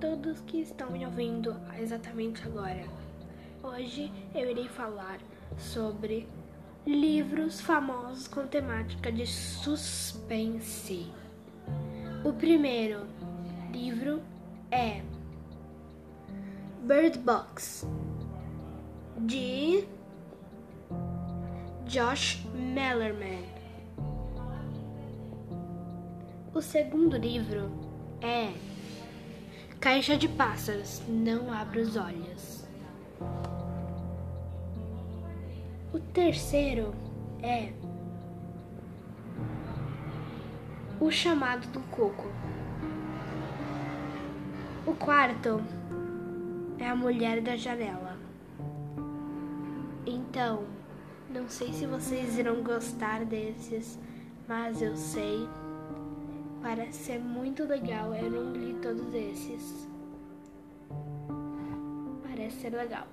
todos que estão me ouvindo exatamente agora. Hoje eu irei falar sobre livros famosos com temática de suspense. O primeiro livro é Bird Box de Josh Mellerman. O segundo livro é Caixa de Pássaros, Não Abra os Olhos. O terceiro é O Chamado do Coco. O quarto é A Mulher da Janela. Então, não sei se vocês irão gostar desses, mas eu sei parece ser é muito legal. Eu não li todos esses. Parece ser legal.